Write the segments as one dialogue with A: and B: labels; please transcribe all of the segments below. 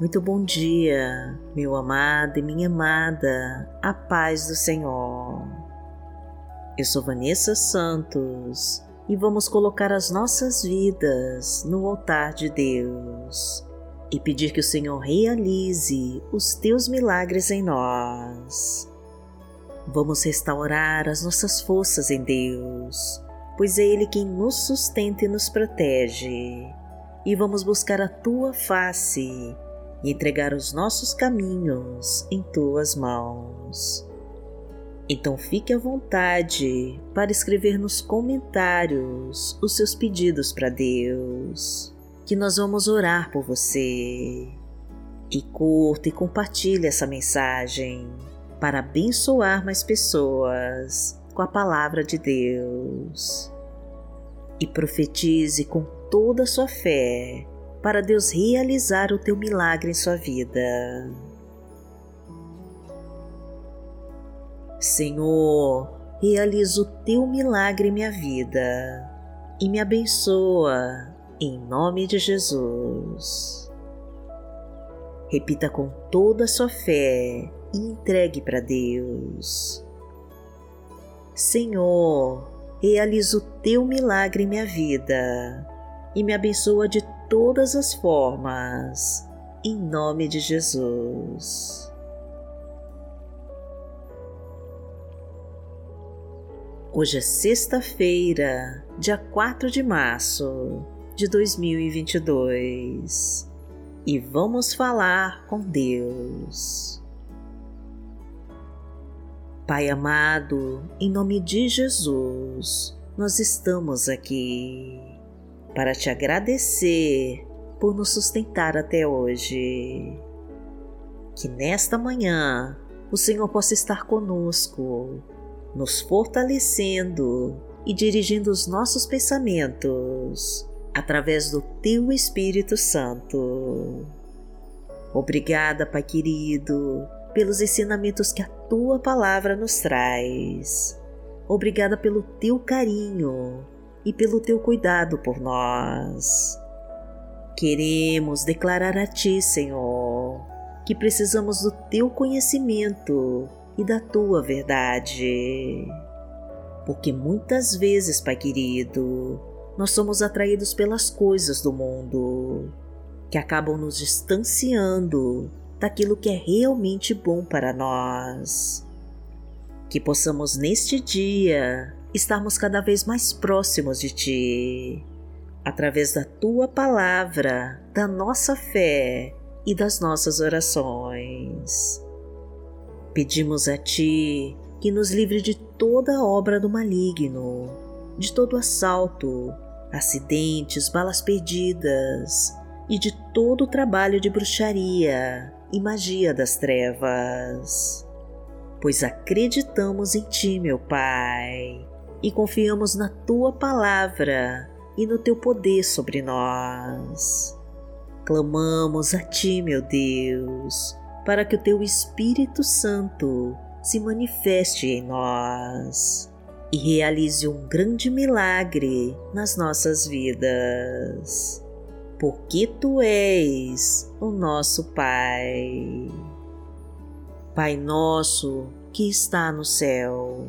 A: Muito bom dia, meu amado e minha amada, a paz do Senhor. Eu sou Vanessa Santos e vamos colocar as nossas vidas no altar de Deus e pedir que o Senhor realize os teus milagres em nós. Vamos restaurar as nossas forças em Deus, pois é Ele quem nos sustenta e nos protege. E vamos buscar a tua face e entregar os nossos caminhos em tuas mãos. Então fique à vontade para escrever nos comentários os seus pedidos para Deus, que nós vamos orar por você. E curta e compartilhe essa mensagem para abençoar mais pessoas com a palavra de Deus. E profetize com toda a sua fé para Deus realizar o teu milagre em sua vida. Senhor, realiza o teu milagre em minha vida e me abençoa em nome de Jesus. Repita com toda a sua fé e entregue para Deus. Senhor, realiza o teu milagre em minha vida e me abençoa de todas as formas, em nome de Jesus. Hoje é sexta-feira, dia 4 de março de 2022 e vamos falar com Deus. Pai amado, em nome de Jesus, nós estamos aqui para te agradecer por nos sustentar até hoje. Que nesta manhã o Senhor possa estar conosco, nos fortalecendo e dirigindo os nossos pensamentos através do Teu Espírito Santo. Obrigada, Pai querido, pelos ensinamentos que a Tua palavra nos traz. Obrigada pelo Teu carinho e pelo teu cuidado por nós. Queremos declarar a Ti, Senhor, que precisamos do Teu conhecimento e da Tua verdade. Porque muitas vezes, Pai querido, nós somos atraídos pelas coisas do mundo, que acabam nos distanciando daquilo que é realmente bom para nós. Que possamos neste dia estarmos cada vez mais próximos de Ti, através da Tua palavra, da nossa fé e das nossas orações. Pedimos a Ti que nos livre de toda obra do maligno, de todo assalto, acidentes, balas perdidas e de todo trabalho de bruxaria e magia das trevas. Pois acreditamos em Ti, meu Pai e confiamos na tua palavra e no teu poder sobre nós. Clamamos a ti, meu Deus, para que o teu Espírito Santo se manifeste em nós e realize um grande milagre nas nossas vidas, porque tu és o nosso Pai. Pai nosso que está no céu,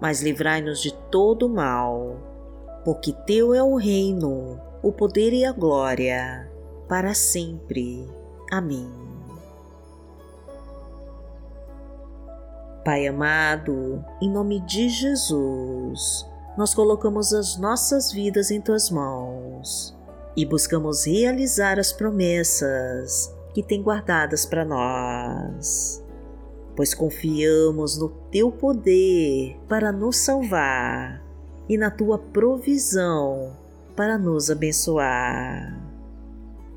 A: mas livrai-nos de todo mal, porque Teu é o reino, o poder e a glória, para sempre. Amém. Pai amado, em nome de Jesus, nós colocamos as nossas vidas em Tuas mãos e buscamos realizar as promessas que tem guardadas para nós pois confiamos no teu poder para nos salvar e na tua provisão para nos abençoar.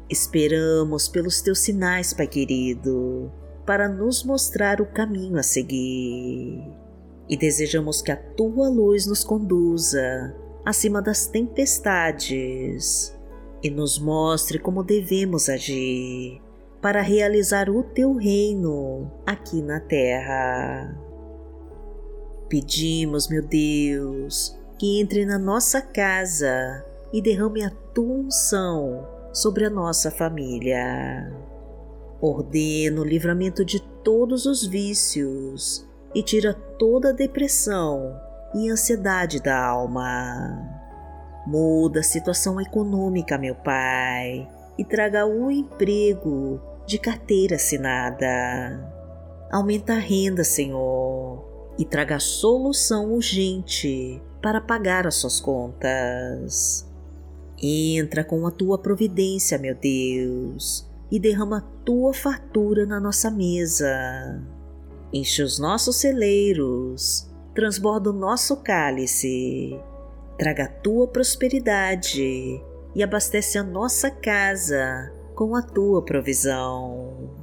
A: Esperamos pelos teus sinais, Pai querido, para nos mostrar o caminho a seguir. E desejamos que a tua luz nos conduza acima das tempestades e nos mostre como devemos agir para realizar o teu reino aqui na terra. Pedimos, meu Deus, que entre na nossa casa e derrame a tua unção sobre a nossa família. Ordena o livramento de todos os vícios e tira toda a depressão e ansiedade da alma. Muda a situação econômica, meu Pai, e traga o emprego de carteira assinada. Aumenta a renda, Senhor, e traga solução urgente para pagar as suas contas. Entra com a tua providência, meu Deus, e derrama a tua fartura na nossa mesa. Enche os nossos celeiros, transborda o nosso cálice, traga a tua prosperidade e abastece a nossa casa com a tua provisão.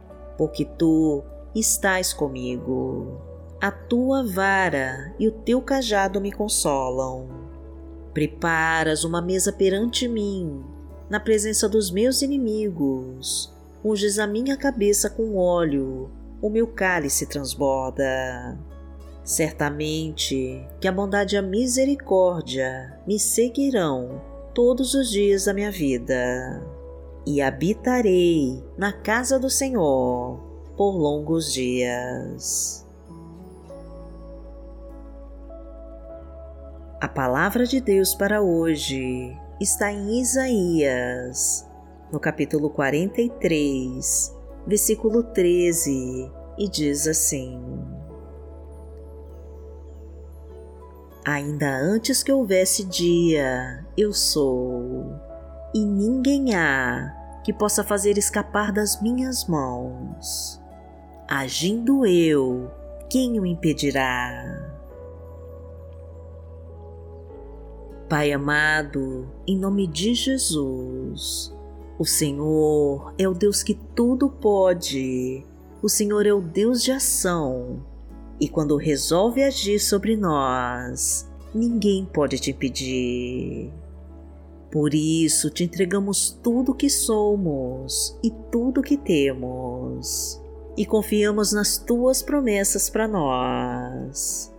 A: porque tu estás comigo. A tua vara e o teu cajado me consolam. Preparas uma mesa perante mim, na presença dos meus inimigos. Unges a minha cabeça com óleo, o meu cálice transborda. Certamente que a bondade e a misericórdia me seguirão todos os dias da minha vida, e habitarei na casa do Senhor por longos dias. A palavra de Deus para hoje está em Isaías, no capítulo 43, versículo 13, e diz assim: Ainda antes que houvesse dia, eu sou, e ninguém há que possa fazer escapar das minhas mãos. Agindo eu, quem o impedirá? Pai amado, em nome de Jesus, o Senhor é o Deus que tudo pode, o Senhor é o Deus de ação e quando resolve agir sobre nós, ninguém pode te impedir. Por isso te entregamos tudo o que somos e tudo o que temos, e confiamos nas tuas promessas para nós.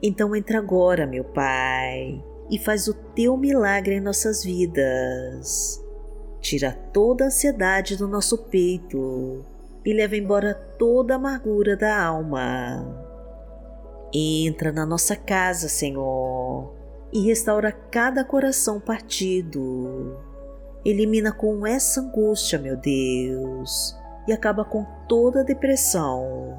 A: Então entra agora, meu Pai, e faz o teu milagre em nossas vidas. Tira toda a ansiedade do nosso peito e leva embora toda a amargura da alma. Entra na nossa casa, Senhor, e restaura cada coração partido. Elimina com essa angústia, meu Deus, e acaba com toda a depressão.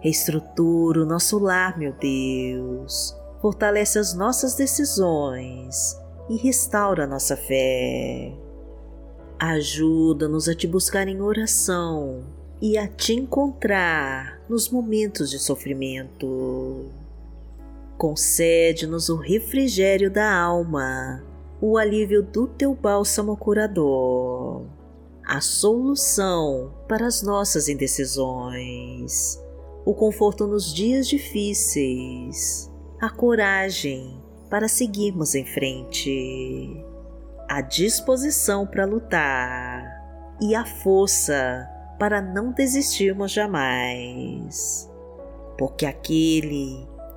A: Reestrutura o nosso lar, meu Deus. Fortalece as nossas decisões e restaura a nossa fé. Ajuda-nos a te buscar em oração e a te encontrar nos momentos de sofrimento. Concede-nos o refrigério da alma, o alívio do teu bálsamo curador, a solução para as nossas indecisões, o conforto nos dias difíceis, a coragem para seguirmos em frente a disposição para lutar e a força para não desistirmos jamais. Porque aquele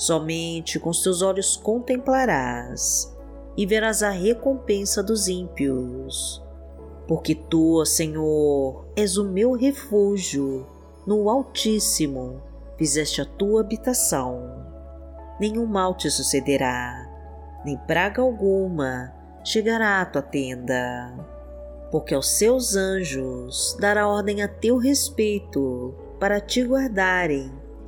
A: Somente com os teus olhos contemplarás e verás a recompensa dos ímpios. Porque tu, Senhor, és o meu refúgio, no Altíssimo fizeste a tua habitação. Nenhum mal te sucederá, nem praga alguma chegará à tua tenda, porque aos seus anjos dará ordem a teu respeito para te guardarem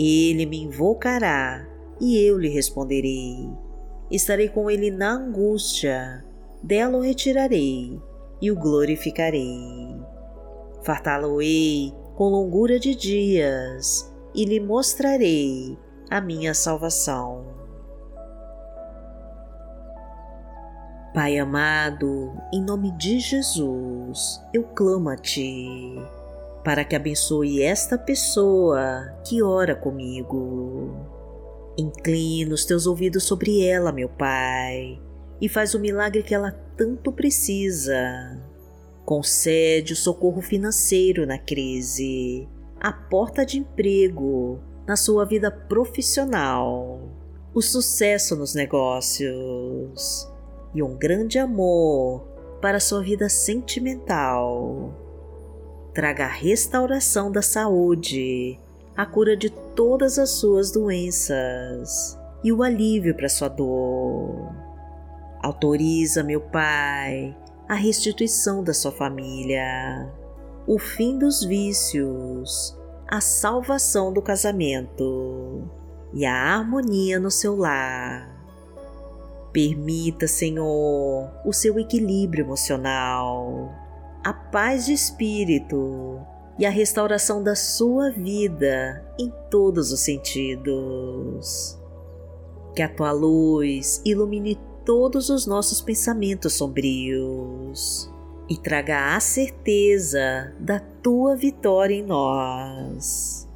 A: Ele me invocará e eu lhe responderei. Estarei com ele na angústia, dela o retirarei e o glorificarei. Fartá-lo-ei com longura de dias e lhe mostrarei a minha salvação. Pai amado, em nome de Jesus, eu clamo a Ti para que abençoe esta pessoa que ora comigo. Inclina os teus ouvidos sobre ela, meu Pai, e faz o milagre que ela tanto precisa. Concede o socorro financeiro na crise, a porta de emprego na sua vida profissional, o sucesso nos negócios e um grande amor para a sua vida sentimental traga a restauração da saúde, a cura de todas as suas doenças e o alívio para sua dor. Autoriza, meu Pai, a restituição da sua família, o fim dos vícios, a salvação do casamento e a harmonia no seu lar. Permita, Senhor, o seu equilíbrio emocional a paz de espírito e a restauração da sua vida em todos os sentidos. Que a tua luz ilumine todos os nossos pensamentos sombrios e traga a certeza da tua vitória em nós.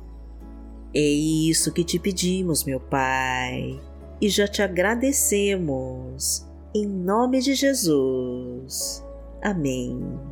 A: É isso que te pedimos, meu Pai, e já te agradecemos. Em nome de Jesus. Amém.